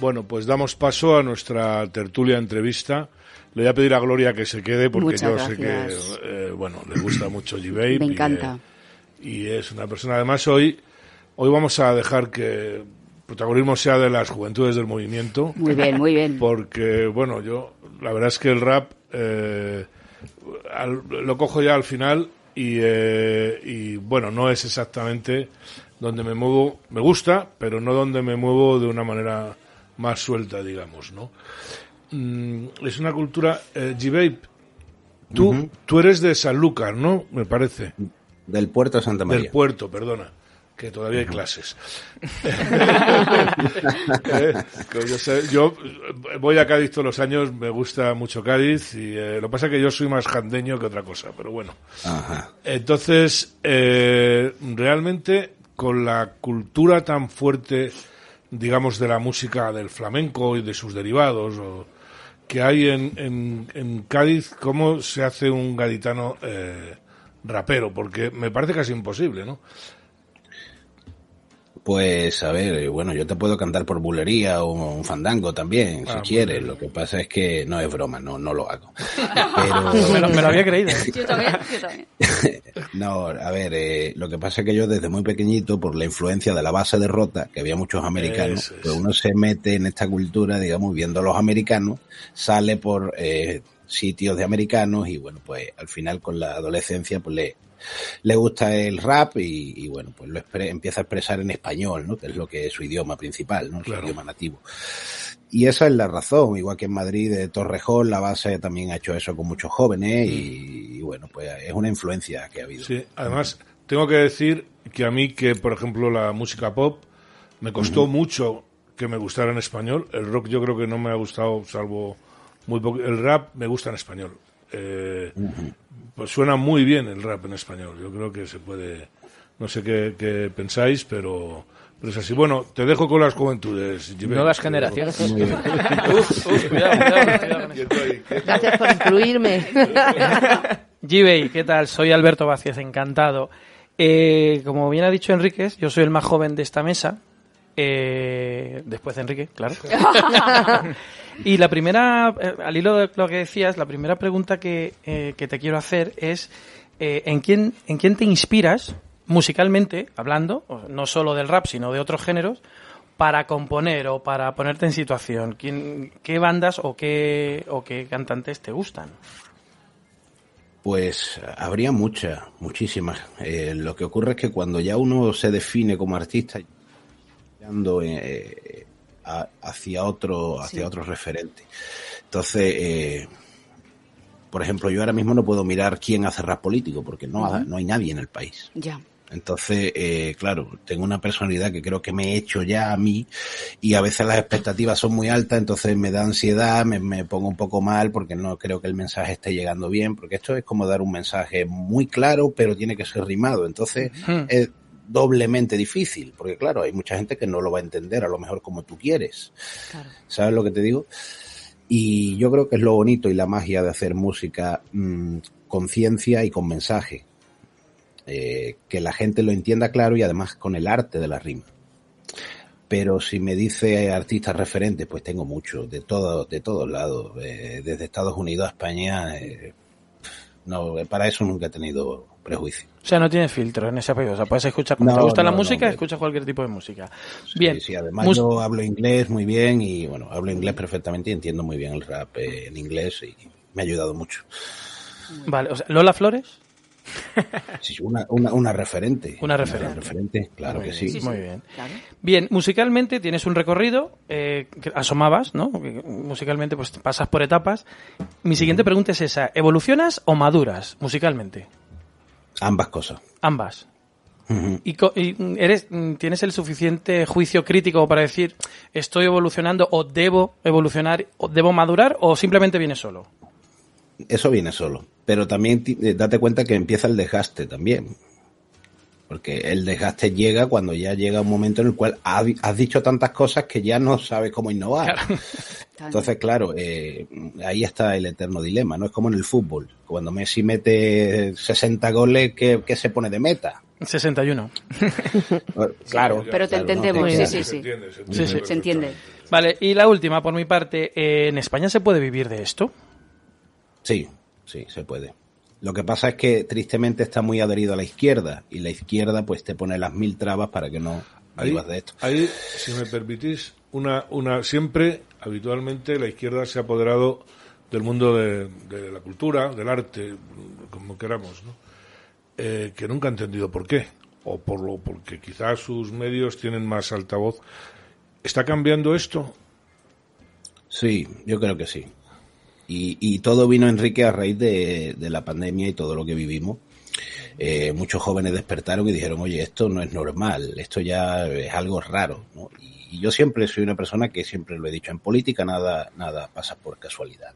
Bueno, pues damos paso a nuestra tertulia entrevista. Le voy a pedir a Gloria que se quede porque yo sé que, eh, bueno, le gusta mucho G-Babe. Me encanta. Y, es una persona, además hoy, hoy vamos a dejar que el protagonismo sea de las juventudes del movimiento. Muy bien, muy bien. Porque, bueno, yo, la verdad es que el rap eh, lo cojo ya al final y, eh, y, bueno, no es exactamente donde me muevo, me gusta, pero no donde me muevo de una manera más suelta, digamos, ¿no? Mm, es una cultura, eh, tú, tú eres de Sanlúcar, ¿no? Me parece. Del puerto de Santa María. Del puerto, perdona que todavía hay clases. Eh, yo, voy a Cádiz todos los años, me gusta mucho Cádiz y eh, lo que pasa es que yo soy más jandeño que otra cosa, pero bueno. Entonces, eh, realmente con la cultura tan fuerte, digamos, de la música del flamenco y de sus derivados, o, que hay en, en, Cádiz, ¿cómo se hace un gaditano rapero? Porque me parece casi imposible, ¿no? Pues a ver, eh, bueno, yo te puedo cantar por bulería o un fandango también, si ah, quieres. Lo que pasa es que no es broma, no, no lo hago. Pero... me, lo, había creído. Yo también, yo también. no, a ver, eh, lo que pasa es que yo desde muy pequeñito, por la influencia de la base de rota, que había muchos americanos, pues uno se mete en esta cultura, digamos, viendo a los americanos, sale por eh, sitios de americanos y bueno, pues al final con la adolescencia pues le, le gusta el rap y, bueno, pues lo empieza a expresar en español, ¿no? Que es lo que es su idioma principal, ¿no? Su idioma nativo. Y esa es la razón, igual que en Madrid, de Torrejón, la base también ha hecho eso con muchos jóvenes y, bueno, pues es una influencia que ha habido. Sí, además, tengo que decir que a mí que, por ejemplo, la música pop me costó mucho que me gustara en español. El rock yo creo que no me ha gustado, salvo muy poco. El rap me gusta en español. Eh, pues suena muy bien el rap en español. Yo creo que se puede, no sé qué, pensáis, pero, pero es así. Bueno, te dejo con las juventudes. Nuevas generaciones. Gracias por incluirme. Gibey, ¿qué tal? Soy Alberto Vázquez, encantado. Eh, como bien ha dicho Enríquez, yo soy el más joven de esta mesa. Eh, después de Enrique, claro. y la primera, eh, al hilo de lo que decías, la primera pregunta que, eh, que te quiero hacer es ¿en, quién, ¿en quién te inspiras musicalmente, hablando, no solo del rap, sino de otros géneros, para componer o para ponerte en situación? ¿Quién, ¿Qué bandas o qué, o qué cantantes te gustan? Pues habría muchas, muchísimas. lo que ocurre es que cuando ya uno se define como artista, eh, hacia otro, hacia otro referente. Entonces, eh, por ejemplo, yo ahora mismo no puedo mirar quién hace rap político, porque no, no hay nadie en el país. Ya. Entonces, eh, claro, tengo una personalidad que creo que me he hecho ya a mí y a veces las expectativas son muy altas, entonces me da ansiedad, me, pongo un poco mal porque no creo que el mensaje esté llegando bien, porque esto es como dar un mensaje muy claro, pero tiene que ser rimado. Entonces, doblemente difícil, porque claro, hay mucha gente que no lo va a entender a lo mejor como tú quieres. ¿Sabes lo que te digo? Y yo creo que es lo bonito y la magia de hacer música mm, con ciencia y con mensaje. Eh, que la gente lo entienda claro y además con el arte de la rima. Pero si me dice artistas referentes, pues tengo muchos, de todos, de todos lados, eh, desde Estados Unidos a España. Eh, no, para eso nunca he tenido prejuicio. O sea, no tiene filtro en ese apoyo. O sea, puedes escuchar cuando te gusta la música, escuchas cualquier tipo de música. Bien. Sí, además yo hablo inglés muy bien y, bueno, hablo inglés perfectamente y entiendo muy bien el rap eh, en inglés y me ha ayudado mucho. Vale, o sea, ¿Lola Flores? Sí, una, una, una referente. Una referente. Una referente, claro que sí. Muy bien. Bien, musicalmente tienes un recorrido, eh, que asomabas, ¿no? Musicalmente pues pasas por etapas. Mi siguiente pregunta es esa, ¿evolucionas o maduras musicalmente? Ambas cosas. Ambas. y, eres, tienes el suficiente juicio crítico para decir estoy evolucionando o debo evolucionar o debo madurar o simplemente viene solo. Eso viene solo, pero también eh, date cuenta que empieza el desgaste también. Porque el desgaste llega cuando ya llega un momento en el cual has, dicho tantas cosas que ya no sabes cómo innovar. Entonces, claro, eh, ahí está el eterno dilema, ¿no? Es como en el fútbol. Cuando Messi mete 60 goles, ¿qué, se pone de meta? 61. claro. Pero te entendemos, sí, sí, sí. Se Se entiende. Vale, y la última, por mi parte, eh, ¿en España se puede vivir de esto? Sí, sí, se puede. Lo que pasa es que tristemente está muy adherido a la izquierda y la izquierda pues te pone las mil trabas para que no Ahí, vivas de esto. ahí, si me permitís, una, una, siempre, habitualmente, la izquierda se ha apoderado del mundo de, de la cultura, del arte, como queramos, ¿no? Eh, que nunca ha entendido por qué, o por lo, porque quizás sus medios tienen más altavoz. ¿Está cambiando esto? Sí, yo creo que sí. Y, y todo vino, Enrique, a raíz de, de la pandemia y todo lo que vivimos. Eh, muchos jóvenes despertaron y dijeron, oye, esto no es normal, esto ya es algo raro. ¿no? Y, y yo siempre soy una persona que siempre lo he dicho, en política nada, nada pasa por casualidad.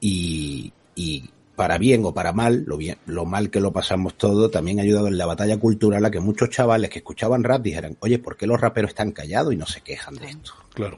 Y, y para bien o para mal, lo, bien, lo mal que lo pasamos todo, también ha ayudado en la batalla cultural a que muchos chavales que escuchaban rap dijeran, oye, ¿por qué los raperos están callados y no se quejan de esto? Claro.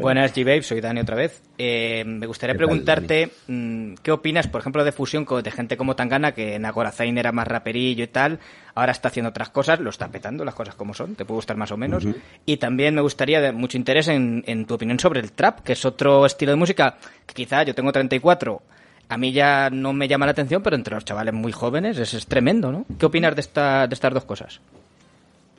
Buenas, G-Babe, soy Dani otra vez. Eh, me gustaría ¿Qué tal, preguntarte mm, qué opinas, por ejemplo, de fusión con- de gente como Tangana, que en Zayn era más raperillo y tal, ahora está haciendo otras cosas, lo está petando, las cosas como son, te puede gustar más o menos. Y también me gustaría de mucho interés en, en tu opinión sobre el trap, que es otro estilo de música que quizá yo tengo 34, a mí ya no me llama la atención, pero entre los chavales muy jóvenes es, es tremendo, ¿no? ¿Qué opinas de, esta, de estas dos cosas?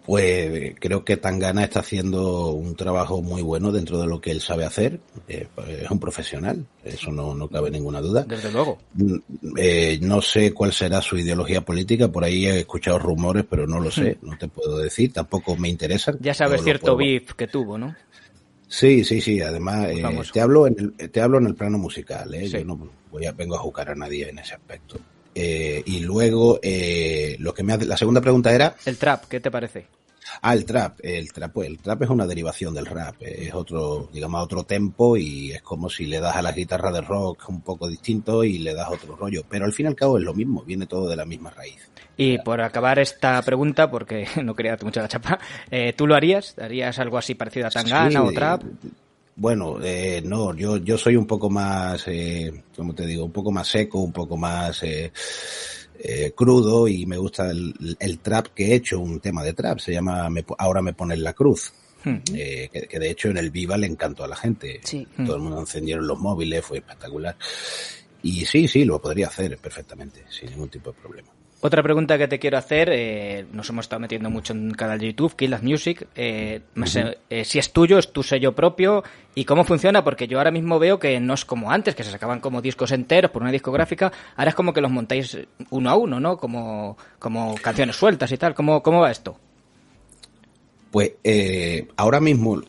Pues eh, creo que Tangana está haciendo un trabajo muy bueno dentro de lo que él sabe hacer. Eh, es un profesional, eso no, no cabe ninguna duda. Desde luego. Mm, eh, no sé cuál será su ideología política, por ahí he escuchado rumores, pero no lo sé, no te puedo decir, tampoco me interesa. Ya sabes cierto beef que tuvo, ¿no? Sí, sí, sí. Además, eh, Famoso. te hablo en el, te hablo en el plano musical. ¿eh? Sí. Yo no voy a, vengo a jugar a nadie en ese aspecto. Eh, y luego, eh, lo que me hace, la segunda pregunta era, El trap, ¿qué te parece? ah, el trap. El trap, pues, el trap es una derivación del rap. eh, Es otro, digamos, otro tempo y es como si le das a la guitarra de rock un poco distinto y le das otro rollo. Pero al fin y al cabo es lo mismo, viene todo de la misma raíz. Y por acabar esta pregunta, porque no quería darte mucho la chapa, eh, ¿tú lo harías? ¿Harías algo así parecido a Tangana Sí, o trap? Bueno, eh, no, yo, yo soy un poco más, eh, como te digo, un poco más seco, un poco más eh, eh, crudo y me gusta el, el trap que he hecho, un tema de trap, se llama me Ahora me ponen la cruz. Hmm. eh, que, que de hecho en el Viva le encantó a la gente. Sí. Todo el mundo encendieron los móviles, fue espectacular. Y sí, sí, lo podría hacer perfectamente, sin ningún tipo de problema. Otra pregunta que te quiero hacer, eh, nos hemos estado metiendo mucho en el canal de YouTube, Kill That Music, eh, eh, si es tuyo, es tu sello propio, y cómo funciona, porque yo ahora mismo veo que no es como antes, que se sacaban como discos enteros por una discográfica, ahora es como que los montáis uno a uno, ¿no? Como, como canciones sueltas y tal, ¿cómo, cómo va esto? Pues eh, ahora mismo,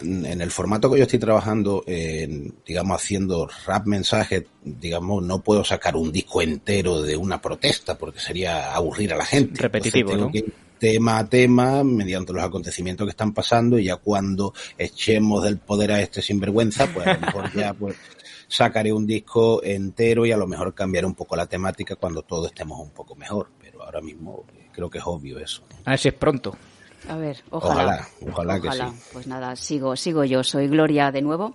en el formato que yo estoy trabajando, en, digamos, haciendo rap mensaje, digamos, no puedo sacar un disco entero de una protesta porque sería aburrir a la gente. Repetitivo, Entonces, ¿no? tema a tema, mediante los acontecimientos que están pasando, y ya cuando echemos del poder a este sinvergüenza, pues a lo mejor ya pues sacaré un disco entero y a lo mejor cambiaré un poco la temática cuando todos estemos un poco mejor. Pero ahora mismo eh, creo que es obvio eso. A ver si es pronto. A ver, ojalá. Ojalá, ojalá que sí. Pues nada, sigo, sigo yo. Soy Gloria de nuevo.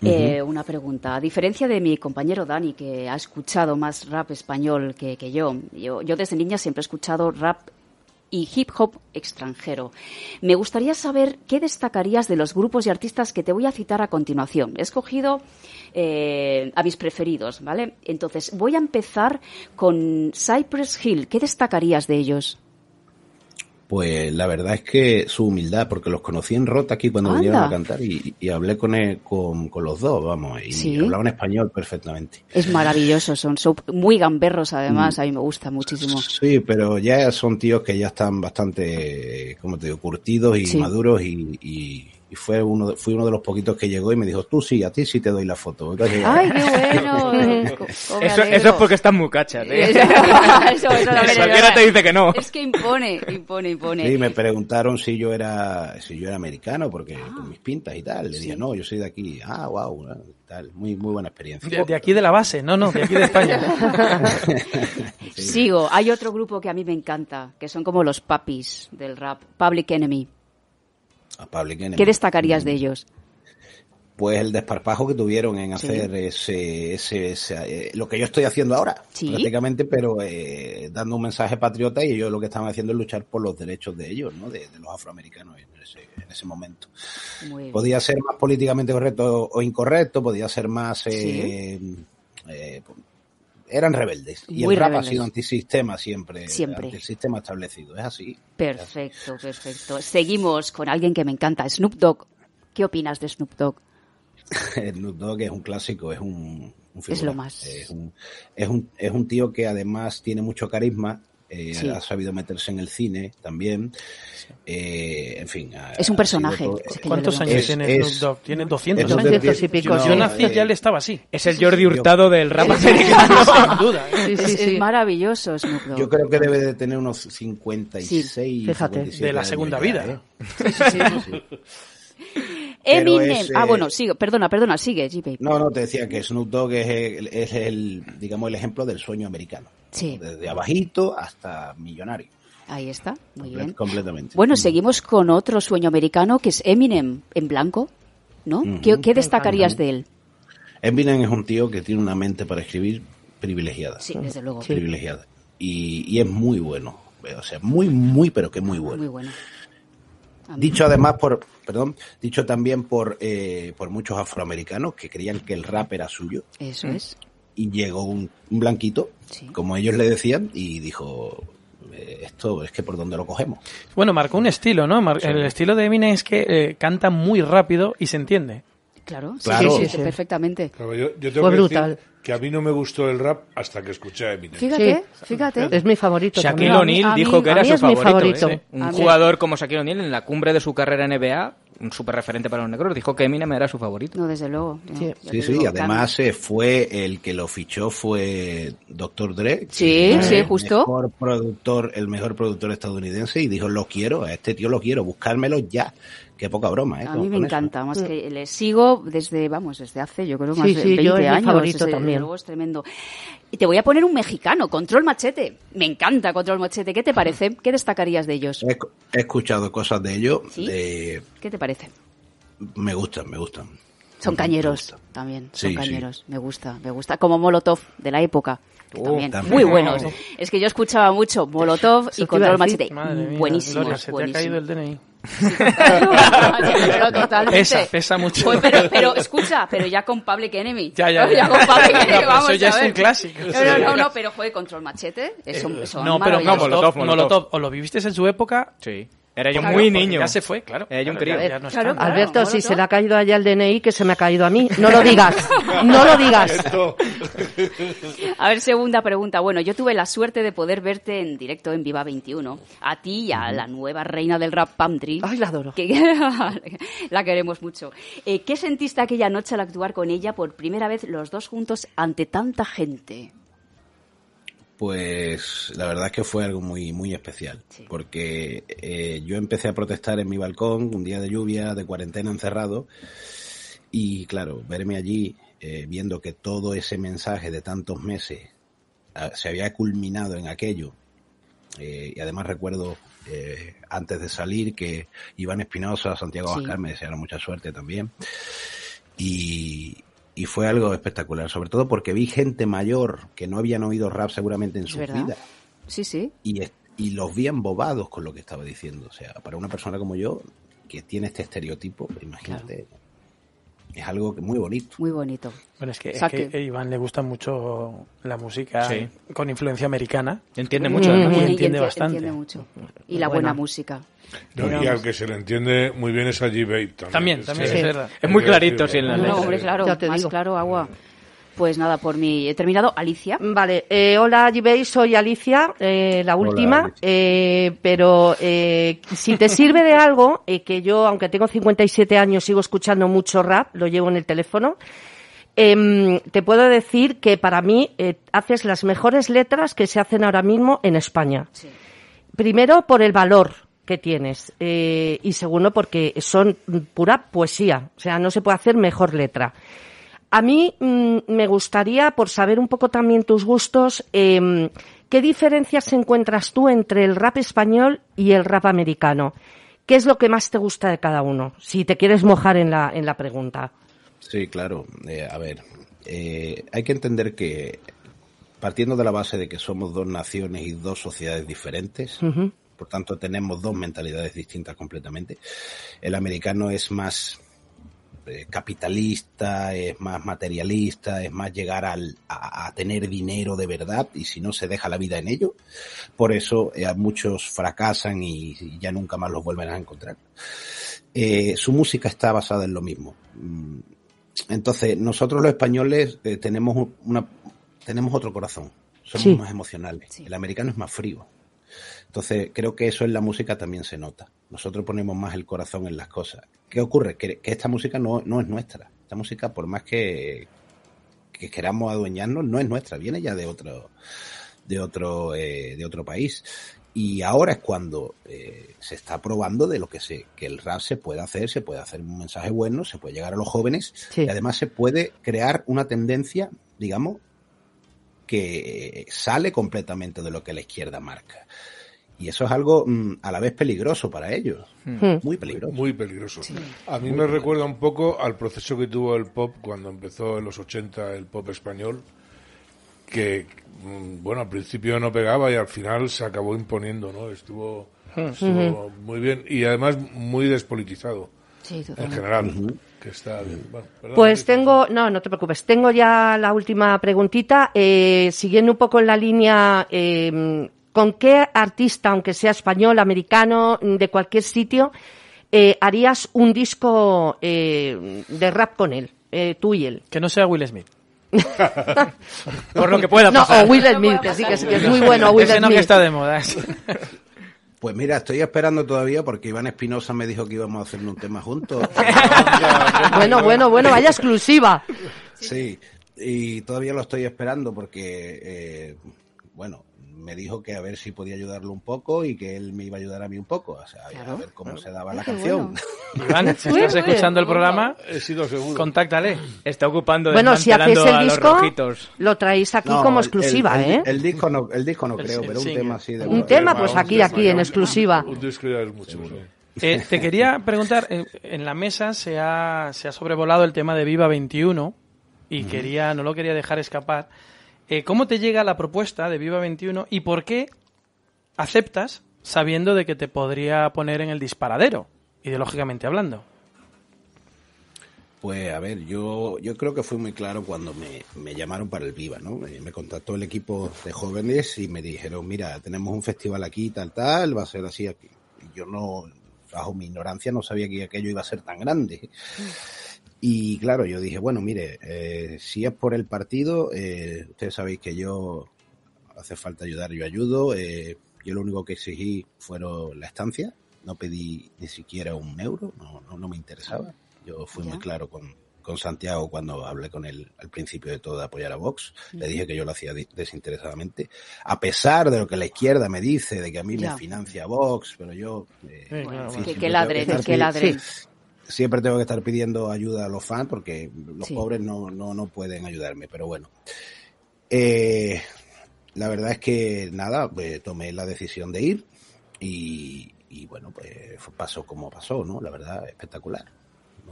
Eh, una pregunta. A diferencia de mi compañero Dani, que ha escuchado más rap español que, que yo, yo, yo desde niña siempre he escuchado rap y hip hop extranjero. Me gustaría saber qué destacarías de los grupos y artistas que te voy a citar a continuación. He escogido eh, a mis preferidos, ¿vale? Entonces, voy a empezar con Cypress Hill. ¿Qué destacarías de ellos? Pues la verdad es que su humildad, porque los conocí en Rota aquí cuando Anda. vinieron a cantar y, y hablé con, él- con, con los dos, vamos, y Sí. hablaban español perfectamente. Es maravilloso, son, son muy gamberros además, a mí me gusta muchísimo. Sí, pero ya son tíos que ya están bastante, como te digo, curtidos y Sí. maduros y, y, y fue uno de, fui uno de los poquitos que llegó y me dijo, tú sí, a ti sí te doy la foto. Entonces, ¡Ay, qué bueno! eh, Eso, es porque están muy cachas, ¿eh? Eso- eso- Cualquiera te dice que no. Es que impone, impone, impone. Sí, me preguntaron si yo era si yo era americano porque Ah. por mis pintas y tal. Le dije, no, yo soy de aquí. Ah, wow, tal. Muy muy buena experiencia. De, de aquí de la base, no, no, de aquí de España. Sigo, hay otro grupo que a mí me encanta, que son como los papis del rap, Public Enemy. A Public Enemy. ¿Qué destacarías de ellos? pues el desparpajo que tuvieron en hacer ese, ese, eh, lo que yo estoy haciendo ahora, prácticamente, pero eh, dando un mensaje patriota y ellos lo que estaban haciendo es luchar por los derechos de ellos, ¿no? de, los afroamericanos en ese, en ese momento. podía ser más políticamente correcto o incorrecto, podía ser más... Eh, eh, eran rebeldes. Y el rap ha sido antisistema siempre. Siempre. El sistema establecido. Es así. Perfecto, perfecto. Seguimos con alguien que me encanta, Snoop Dogg. ¿Qué opinas de Snoop Dogg? Snoop Dogg es un clásico, es un, es lo más. Es un, es, un, es un tío que además tiene mucho carisma, eh, ha sabido meterse en el cine también. Eh, en fin. es un personaje. ¿Cuántos años tiene Snoop Dogg? Tiene 200 años. y pico. Yo, nací ya él estaba así. Es el Jordi Hurtado del rap americano, sin duda. ¿eh? es, maravilloso Snoop Dogg. Yo creo que debe de tener unos 56. fíjate. De la segunda vida. Eminem. ah, bueno, sigue, perdona, perdona, sigue, No, no, te decía que Snoop Dogg es el, es el, digamos, el ejemplo del sueño americano. Sí. Desde abajito hasta millonario. Ahí está, muy bien. Completamente. Bueno, seguimos con otro sueño americano que es Eminem en blanco, ¿no? ¿Qué, destacarías de él? Eminem es un tío que tiene una mente para escribir privilegiada. Sí, desde luego. Privilegiada. Y, y, es muy bueno. O sea, muy, muy, pero que muy bueno. Muy bueno. Dicho además por, perdón, dicho también por, eh, por muchos afroamericanos que creían que el rap era suyo. Eso es. Y llegó un, blanquito, como ellos le decían, y dijo, eh, esto es que por dónde lo cogemos. Bueno, marcó un estilo, ¿no? El estilo de Eminem es que eh, canta muy rápido y se entiende. Claro, sí, sí, perfectamente. Fue brutal. que a mí no me gustó el rap hasta que escuché a Eminem. Fíjate, fíjate. Es mi favorito. Shaquille O'Neal dijo que era su favorito. ¿eh? Un jugador como Shaquille O'Neal en la cumbre de su carrera en NBA, un súper referente para los negros, dijo que Eminem era su favorito. No, desde luego. sí, sí, además eh, fue el que lo fichó fue Dr. Dre. Sí, sí, justo. El mejor productor, el mejor productor estadounidense y dijo, lo quiero, a este tío lo quiero, buscármelo ya Qué poca broma, ¿eh? A mí me encanta, más mm. que le sigo desde, vamos, desde hace, yo creo, más de 20 yo años. favorito también. Luego es tremendo. Y te voy a poner un mexicano, Control Machete. Me encanta Control Machete. ¿Qué te parece? ¿Qué destacarías de ellos? He, escuchado cosas de ellos. ¿Qué te parece? Me gustan, me gustan. Son cañeros también, son cañeros. Me gusta, me gusta. Como Molotov de la época. Oh, también, muy buenos. Es que yo escuchaba mucho Molotov y Control Machete. Buenísimo. se te ha caído el DNI. Pero totalmente. Pesa, pesa mucho. Pues, pero, pero, escucha, pero ya con Public Enemy. Ya, ya, ya. con Public Enemy, vamos eso ya a es un clásico. No, no, no, no, pero fue Control Machete. Eso, eh, eso no, pero no, Molotov, Molotov. ¿O lo viviste en su época? Sí. Era yo muy niño. Ya se fue, claro. Era yo un crío. Alberto, si se le ha caído allá el DNI, que se me ha caído a mí. No lo digas. No lo digas. a ver, segunda pregunta. Bueno, yo tuve la suerte de poder verte en directo en Viva 21. A ti y a la nueva reina del rap, Pamtri. Ay, la adoro. Que, la queremos mucho. Eh, ¿Qué sentiste aquella noche al actuar con ella por primera vez los dos juntos ante tanta gente? Pues la verdad es que fue algo muy, muy especial, porque eh, yo empecé a protestar en mi balcón un día de lluvia, de cuarentena encerrado, y claro, verme allí eh, viendo que todo ese mensaje de tantos meses ah, se había culminado en aquello, eh, y además recuerdo antes de salir que Iván Espinosa, Santiago sí. me desearon mucha suerte también, y, y fue algo espectacular, sobre todo porque vi gente mayor que no habían oído rap seguramente en su vida. Sí, sí. Y, y los vi embobados con lo que estaba diciendo. O sea, para una persona como yo, que tiene este estereotipo, imagínate, es algo muy bonito. Muy bonito. Bueno, es que, a Iván le gusta mucho la música con influencia americana. Entiende mucho, y entiende bastante. Entiende mucho. Y la buena música y al que se le entiende muy bien es a G-Babe también. También, es, verdad. es muy clarito, sí, en la No, hombre, claro, más claro, agua. Pues nada, por mí he terminado. Alicia. Vale, eh, hola G-Babe, soy Alicia, eh, la última, eh, pero eh, si te sirve de algo, eh, que yo, aunque tengo 57 años, sigo escuchando mucho rap, lo llevo en el teléfono, em, te puedo decir que para mí haces las mejores letras que se hacen ahora mismo en España. Sí. Primero por el valor, que tienes. Eh, y segundo, porque son pura poesía. O sea, no se puede hacer mejor letra. A mí mm, me gustaría, por saber un poco también tus gustos, em, ¿qué diferencias encuentras tú entre el rap español y el rap americano? ¿Qué es lo que más te gusta de cada uno? Si te quieres mojar en la, en la pregunta. Sí, claro. Eh, a ver, eh, hay que entender que partiendo de la base de que somos dos naciones y dos sociedades diferentes, por tanto tenemos dos mentalidades distintas completamente. El americano es más capitalista, es más materialista, es más llegar al, a, tener dinero de verdad y si no se deja la vida en ello. Por eso eh, muchos fracasan y, ya nunca más los vuelven a encontrar. Eh, su música está basada en lo mismo. Mm, entonces, nosotros los españoles tenemos una, tenemos otro corazón, somos más emocionales. El americano es más frío. Entonces, creo que eso en la música también se nota. Nosotros ponemos más el corazón en las cosas. ¿Qué ocurre? Que, esta música no, no, es nuestra. Esta música, por más que, que, queramos adueñarnos, no es nuestra. Viene ya de otro, de otro, eh, de otro país. Y ahora es cuando eh, se está probando de lo que se, que el rap se puede hacer, se puede hacer un mensaje bueno, se puede llegar a los jóvenes y además se puede crear una tendencia, digamos, que sale completamente de lo que la izquierda marca. Y eso es algo mm, a la vez peligroso para ellos. Hmm. Muy peligroso. Muy peligroso. A mí me recuerda un poco al proceso que tuvo el pop cuando empezó en los 80 el pop español, que, mm, bueno, al principio no pegaba y al final se acabó imponiendo, ¿no? Estuvo, hmm. muy bien y además muy despolitizado. en general. Que está bien. pues tengo, no, no te preocupes, tengo ya la última preguntita. Eh, siguiendo un poco en la línea eh, ¿con qué artista, aunque sea español, americano, de cualquier sitio, eh, harías un disco eh, de rap con él, eh, tú y él? Que no sea Will Smith. Por lo que pueda pasar. No, o Will Smith, que sí, que, es muy bueno. Will Ese no que está de moda. Pues mira, estoy esperando todavía porque Iván Espinosa me dijo que íbamos a hacer un tema juntos. bueno, bueno, bueno, vaya exclusiva. Sí, y todavía lo estoy esperando porque, bueno, me dijo que a ver si podía ayudarlo un poco y que él me iba a ayudar a mí un poco, o sea, a ver cómo se daba la canción. Iván, si estás escuchando el programa, he sido seguro. contáctale. Está ocupando Bueno, si haces el disco, lo traéis aquí como exclusiva, ¿eh? El, disco no, el disco no creo, pero un tema así de... Un tema, pues aquí, aquí, en exclusiva. Un disco ya es mucho. Eh, te quería preguntar, eh, en la mesa se ha, se ha sobrevolado el tema de Viva 21 y quería, no lo quería dejar escapar. Eh, ¿Cómo te llega la propuesta de Viva 21 y por qué aceptas sabiendo de que te podría poner en el disparadero, ideológicamente hablando? Pues a ver, yo, yo creo que fue muy claro cuando me, llamaron para el Viva, ¿no? Me, contactó el equipo de jóvenes y me dijeron, mira, tenemos un festival aquí, tal, tal, va a ser así aquí. Y yo no, bajo mi ignorancia, no sabía que aquello iba a ser tan grande. Y claro, yo dije, bueno, mire, eh, si es por el partido, eh, ustedes sabéis que yo hace falta ayudar, yo ayudo. Eh, yo lo único que exigí fueron la estancia, no pedí ni siquiera un euro, no, no, no me interesaba. Yo fui muy claro con, con Santiago cuando hablé con él al principio de todo de apoyar a Vox. Le dije que yo lo hacía desinteresadamente. A pesar de lo que la izquierda me dice, de que a mí me financia Vox, pero yo... Eh, que, que ladren, que ladren siempre tengo que estar pidiendo ayuda a los fans porque los pobres no, no, no, pueden ayudarme, pero bueno. Eh, la verdad es que nada, pues, tomé la decisión de ir y, y bueno, pues pasó como pasó, ¿no? La verdad, espectacular.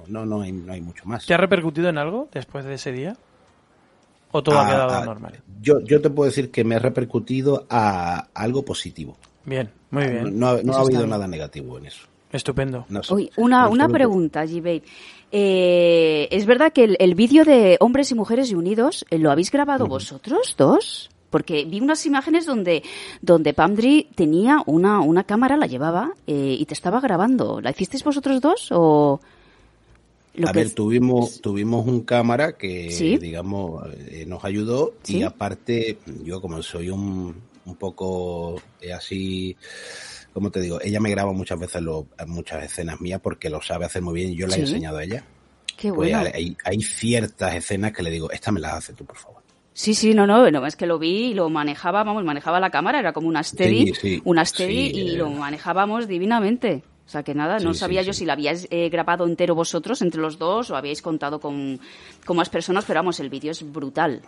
No, no, hay, no hay mucho más. ¿Te ha repercutido en algo después de ese día? ¿O todo ha ah, quedado ah, normal? Yo, yo te puedo decir que me ha repercutido a algo positivo. Bien, muy bien. No, ha habido nada negativo en eso. Estupendo. una, una pregunta, g eh, ¿Es verdad que el, vídeo de Hombres y Mujeres Unidos eh, lo habéis grabado vosotros dos? Porque vi unas imágenes donde, donde Pamdri tenía una, una cámara, la llevaba eh, y te estaba grabando. ¿La hicisteis vosotros dos o...? a ver, tuvimos, tuvimos un cámara que, digamos, nos ayudó y aparte, yo como soy un, un poco así como te digo, ella me graba muchas veces muchas escenas mías porque lo sabe hacer muy bien y yo la he enseñado a ella. Qué pues bueno. hay, ciertas escenas que le digo, esta me la hace tú, por favor. Sí, sí, no, no, no, es que lo vi y lo manejaba, vamos, manejaba la cámara, era como una steady, una steady y lo manejábamos divinamente. O sea que nada, no sabía yo si la habíais eh, grabado entero vosotros, entre los dos, o habíais contado con, con más personas, pero vamos, el vídeo es brutal.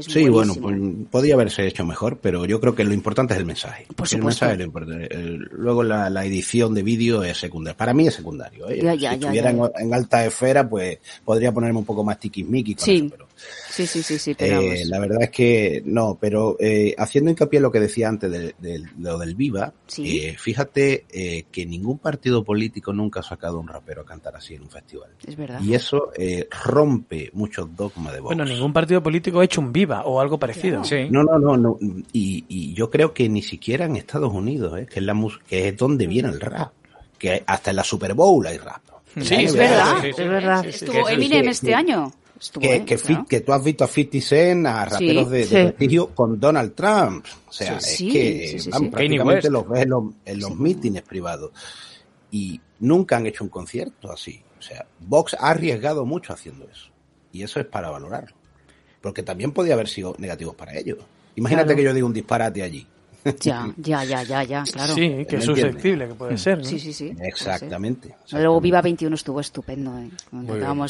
Sí, bueno, pues, podría haberse hecho mejor, pero yo creo que lo importante es el mensaje. Por el mensaje importante. luego la, edición de vídeo es secundaria. Para mí es secundario. ¿eh? si estuviera en, alta esfera, pues podría ponerme un poco más tiquismiqui con sí. eso, pero Sí, sí, sí, sí eh, la verdad es que no, pero eh, haciendo hincapié en lo que decía antes de, lo del Viva, eh, fíjate eh, que ningún partido político nunca ha sacado a un rapero a cantar así en un festival. Es verdad. Y eso rompe muchos dogmas de Vox. Bueno, ningún partido político ha hecho un Viva o algo parecido. Sí. No, no, no, no. Y, y, yo creo que ni siquiera en Estados Unidos, que es la que es donde viene el rap, que hasta en la Super Bowl hay rap. Sí, es verdad, es verdad. Estuvo Eminem este año que, que, tú has visto a 50 Cent, a raperos de, prestigio con Donald Trump. O sea, es que van, prácticamente los ves en los, en los mítines privados. Y nunca han hecho un concierto así. O sea, Vox ha arriesgado mucho haciendo eso. Y eso es para valorarlo. Porque también podía haber sido negativos para ellos. Imagínate que yo digo un disparate allí. Ya, ya, ya, ya, ya, claro. Sí, que es susceptible que puede ser. Sí, sí, sí. Exactamente. Luego Viva 21 estuvo estupendo. ¿eh?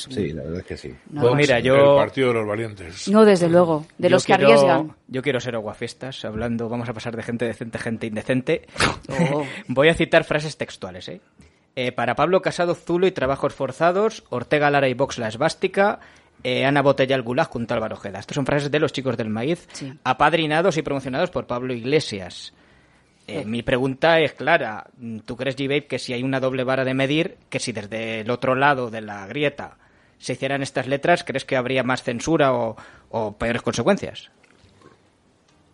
Sí, la verdad es que sí. pues mira, yo... El partido de los valientes. No, desde luego. De los que arriesgan. Yo quiero ser aguafiestas, hablando, vamos a pasar de gente decente a gente indecente. Oh. Voy a citar frases textuales, ¿eh? ¿eh? para Pablo Casado, Zulo y Trabajos Forzados, Ortega Lara y Vox La Esvástica, eh, Ana Botella el Gulag junto a Álvaro Ojeda. Estas son frases de los chicos del maíz, apadrinados y promocionados por Pablo Iglesias. Eh, mi pregunta es clara. ¿Tú crees, G-Babe, que si hay una doble vara de medir, que si desde el otro lado de la grieta se hicieran estas letras, crees que habría más censura o, o peores consecuencias?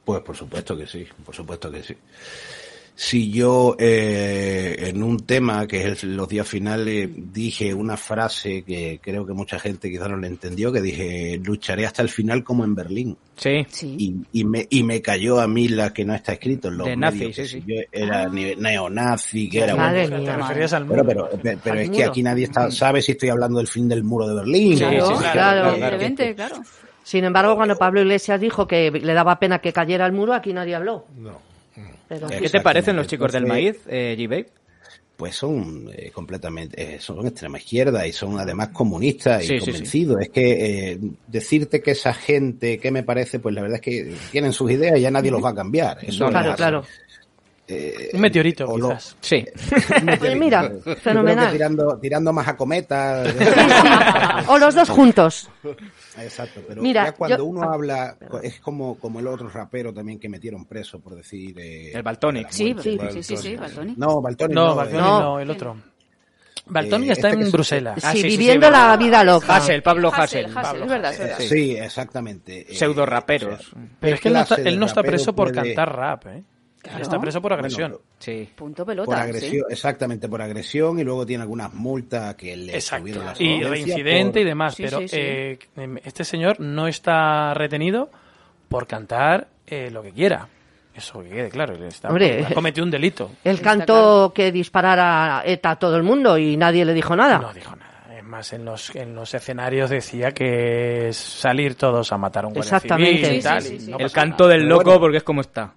Pues por supuesto que sí, por supuesto que sí si yo eh, en un tema que es los días finales dije una frase que creo que mucha gente quizá no le entendió, que dije lucharé hasta el final como en Berlín. Sí. Y, y, me, y me cayó a mí la que no está escrito en los de medios, nazi, sí, Yo era ah. neonazi, que era Madre Pero, pero, pero, es que aquí nadie está, sabe si estoy hablando del fin del muro de Berlín. Claro, claro, claro, claro. Sin embargo, cuando Pablo Iglesias dijo que le daba pena que cayera el muro, aquí nadie habló. No. ¿Qué te parecen los chicos del maíz, eh, G-Babe? Pues son eh, completamente, eh, son extrema izquierda y son además comunistas y convencidos. Es que eh, decirte que esa gente, ¿qué me parece? Pues la verdad es que tienen sus ideas y ya nadie los va a cambiar. Eso claro, claro. Eh, un meteorito, quizás. Sí. Mira, fenomenal. Tirando, tirando más a cometas. o los dos juntos. Exacto, pero ya cuando uno habla, es como, como el otro rapero también que metieron preso, por decir... Eh, el Baltonic. Sí, sí, sí, sí, Baltonic. No, Baltonic no. No, no, el otro. Baltonic está este en Bruselas. Sí, viviendo la vida loca. Hassel, Pablo Hassel. es verdad, es verdad. Sí, exactamente. Pseudo raperos. pero es que él no está, preso por cantar rap, ¿eh? Está preso por agresión. sí. Punto pelota. Por agresión, exactamente, por agresión y luego tiene algunas multas que le Exacto. Y reincidente y demás. pero eh, este señor no está retenido por cantar eh, lo que quiera. Eso que quede claro. Está, cometió un delito. Él cantó que disparara ETA a todo el mundo y nadie le dijo nada. No dijo nada. Es más, en los, en los escenarios decía que es salir todos a matar a un guardia Exactamente. Civil el canto del loco porque es como está.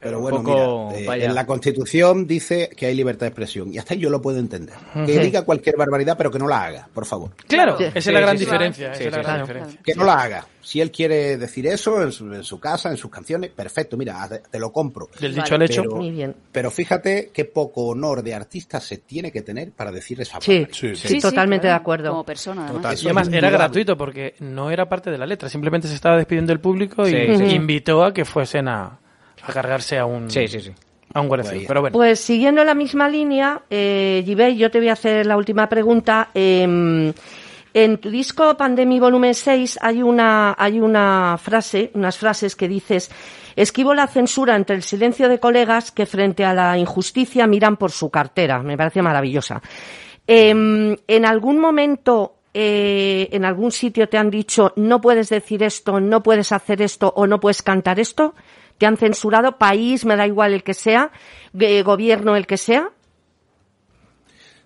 Pero bueno, mira, eh, en la Constitución dice que hay libertad de expresión y hasta ahí yo lo puedo entender. Que diga cualquier barbaridad, pero que no la haga, por favor. Claro, esa es la gran diferencia. Que no la haga. Si él quiere decir eso en su, casa, en sus canciones, perfecto, mira, te lo compro. Del dicho al hecho. Pero, Muy bien. pero fíjate qué poco honor de artista se tiene que tener para decir esa sí, sí, sí, totalmente de acuerdo. Como persona, además. Y además era gratuito porque no era parte de la letra, simplemente se estaba despidiendo del público y invitó a que fuesen a a cargarse a un, sí, sí, sí. A un guardia Pero bueno. Pues siguiendo la misma línea, eh, yo te voy a hacer la última pregunta. Em, en tu disco Pandemia Volumen 6 hay una, hay una frase, unas frases que dices, esquivo la censura entre el silencio de colegas que frente a la injusticia miran por su cartera. Me parece maravillosa. Em, en algún momento eh, en algún sitio te han dicho no puedes decir esto, no puedes hacer esto o no puedes cantar esto? ¿Te han censurado? ¿País? Me da igual el que sea. ¿Gobierno el que sea?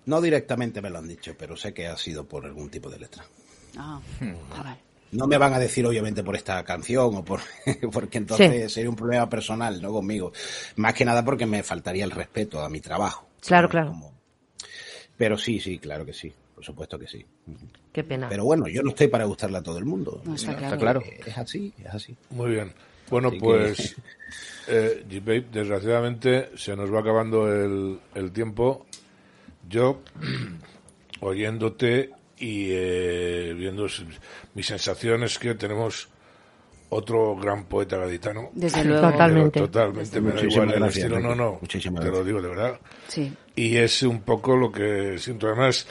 No directamente me lo han dicho, pero sé que ha sido por algún tipo de letra. Ah, no me van a decir obviamente por esta canción o por porque entonces sería un problema personal, no conmigo. Más que nada porque me faltaría el respeto a mi trabajo. Claro, claro. Pero sí, sí, claro que sí. por supuesto que sí. Qué pena. Pero bueno, yo no estoy para gustarle a todo el mundo. No, está Está claro. Es así, es así. Muy bien. Bueno, Así pues, eh, G-Babe, desgraciadamente se nos va acabando el, el tiempo. Yo, oyéndote y eh, viendo mi sensación es que tenemos otro gran poeta gaditano. Desde luego. Totalmente. Pero Totalmente, me da Muchísimas igual el gracias, estilo. No, no, Muchísimas te lo digo de verdad. Sí. Y es un poco lo que siento. Además,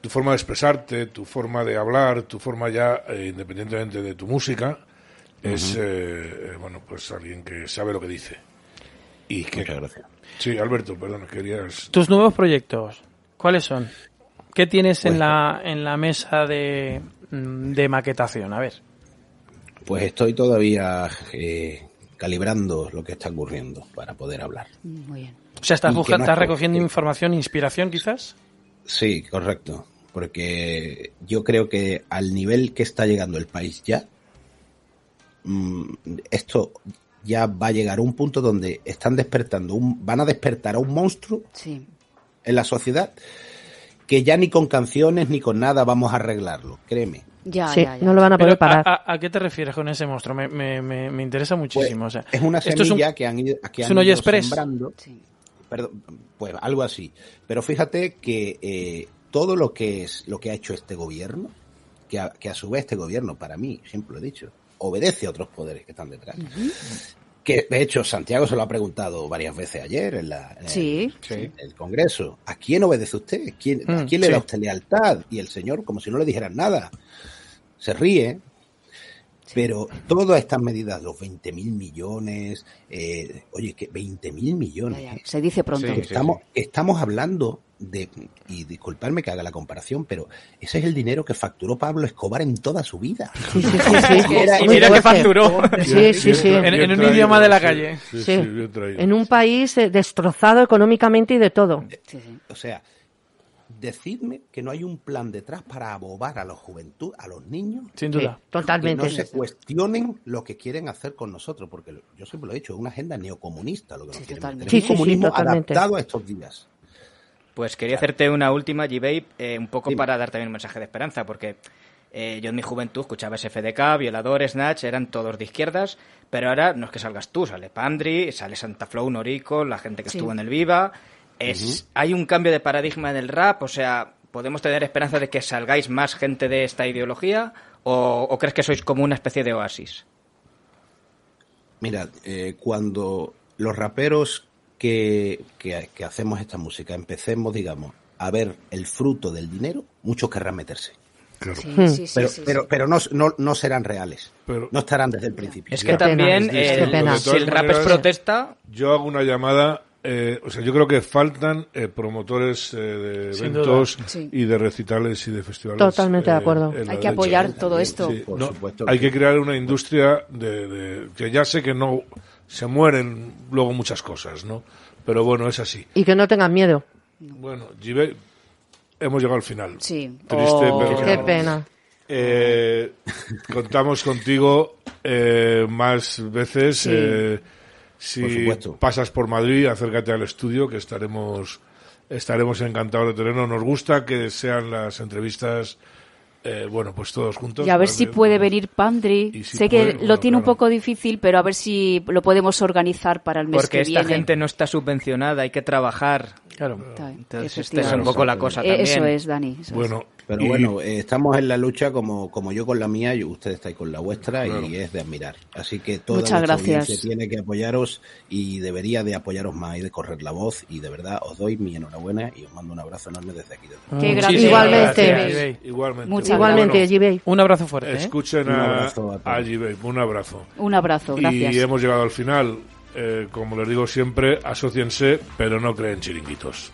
tu forma de expresarte, tu forma de hablar, tu forma ya, eh, independientemente de tu música, es, eh, eh, bueno, pues alguien que sabe lo que dice. Y que, Muchas gracias. Sí, Alberto, perdón, querías... Tus nuevos proyectos, ¿cuáles son? ¿Qué tienes en Pues- la, en la mesa de, mm, de maquetación? A ver. Pues estoy todavía eh, calibrando lo que está ocurriendo para poder hablar. Muy bien. O sea, ¿estás, buscando, recogiendo que- información, inspiración quizás? Sí, correcto. Porque yo creo que al nivel que está llegando el país ya, esto ya va a llegar a un punto donde están despertando, un, van a despertar a un monstruo Sí. en la sociedad que ya ni con canciones ni con nada vamos a arreglarlo, créeme. Ya, sí, ya, ya. no lo van a poder parar. ¿a, a, a qué te refieres con ese monstruo? Me, me, me, me interesa muchísimo. o sea, Pues, es una esto es un- semilla que han ido, que es han ido Express. sembrando. Sí. Perdón, pues algo así. Pero fíjate que eh, todo lo que es lo que ha hecho este gobierno, que a, que a su vez este gobierno, para mí, siempre lo he dicho, obedece a otros poderes que están detrás. Que de hecho Santiago se lo ha preguntado varias veces ayer en, la, en Sí. el, el Congreso. ¿A quién obedece usted? ¿Quién, ¿A Mm, quién le sí. da usted lealtad? Y el señor, como si no le dijeran nada, se ríe. Pero todas estas medidas, los 20 mil millones, eh, oye, que 20 mil millones, Ya, ya. ¿eh? Se dice pronto. Sí. estamos, estamos hablando de, y disculparme que haga la comparación, pero ese es el dinero que facturó Pablo Escobar en toda su vida. Sí, sí, sí, sí. Era- Y Muy mira que facturó. Sí, sí, sí. En- en un idioma de la calle. Sí, Sí. sí, bien traído. En un país eh, destrozado económicamente y de todo. Sí. O sea, decidme que no hay un plan detrás para abobar a la juventud, a los niños, Sin duda. que totalmente. no se cuestionen lo que quieren hacer con nosotros, porque yo siempre lo he dicho, es una agenda neocomunista lo que Sí, nos quieren meter. Un comunismo totalmente. adaptado a estos días. Pues quería hacerte una última, G-Babe, eh, un poco Dime. para dar también un mensaje de esperanza, porque eh, yo en mi juventud escuchaba SFDK, Violador, Snatch, eran todos de izquierdas, pero ahora no es que salgas tú, sale Pandri, sale Santa Flow, Norico, la gente que Sí. estuvo en el Viva. Es, Hay un cambio de paradigma en el rap, o sea, ¿podemos tener esperanza de que salgáis más gente de esta ideología? ¿O, o crees que sois como una especie de oasis? Mira, eh, cuando los raperos que, que, que hacemos esta música empecemos, digamos, a ver el fruto del dinero, muchos querrán meterse. Claro. Sí, Hmm. sí, sí, pero sí, pero, sí. pero no, no, no serán reales. Pero- no estarán desde el principio. Es que también, eh, si el rap es protesta, Yo hago una llamada, eh, o sea, yo creo que faltan eh, promotores eh, de Sin eventos y de recitales y de festivales. Totalmente de acuerdo. en la Hay que derecha. apoyar todo esto. Sí, Por no, supuesto hay que- que crear una industria de, de- que ya sé que no se mueren luego muchas cosas, ¿no? Pero bueno, es así. Y que no tengan miedo. Bueno, Gibe, hemos llegado al final. Sí. Triste, Oh. pero Qué no. pena. Eh, contamos contigo eh, más veces. Sí. eh, Por si supuesto. pasas por Madrid, acércate al estudio, que estaremos estaremos encantados de tenernos. Nos gusta que sean las entrevistas, eh, bueno, pues todos juntos. Y a ver si puede venir Pandri. Si sé puede, que bueno, lo tiene un poco difícil, pero a ver si lo podemos organizar para el mes porque que esta viene. gente no está subvencionada, hay que trabajar. Claro. Está- Entonces, es un poco la cosa Eh, también. Eso es, Dani. eso es. Bueno, Pero y- bueno, eh, estamos en la lucha como, como yo con la mía y ustedes estáis con la vuestra Claro. y es de admirar. Así que toda Muchas gracias. audiencia tiene que apoyaros y debería de apoyaros más y de correr la voz y de verdad os doy mi enhorabuena y os mando un abrazo enorme desde aquí. desde- Qué gracias. Igualmente. gracias, igualmente. Muchas Igualmente, Bueno. Un abrazo fuerte. ¿eh? escuchen Un a, abrazo a a un abrazo. Un abrazo, gracias. Y hemos llegado al final. Eh, como les digo siempre, asóciense, pero no creen chiringuitos.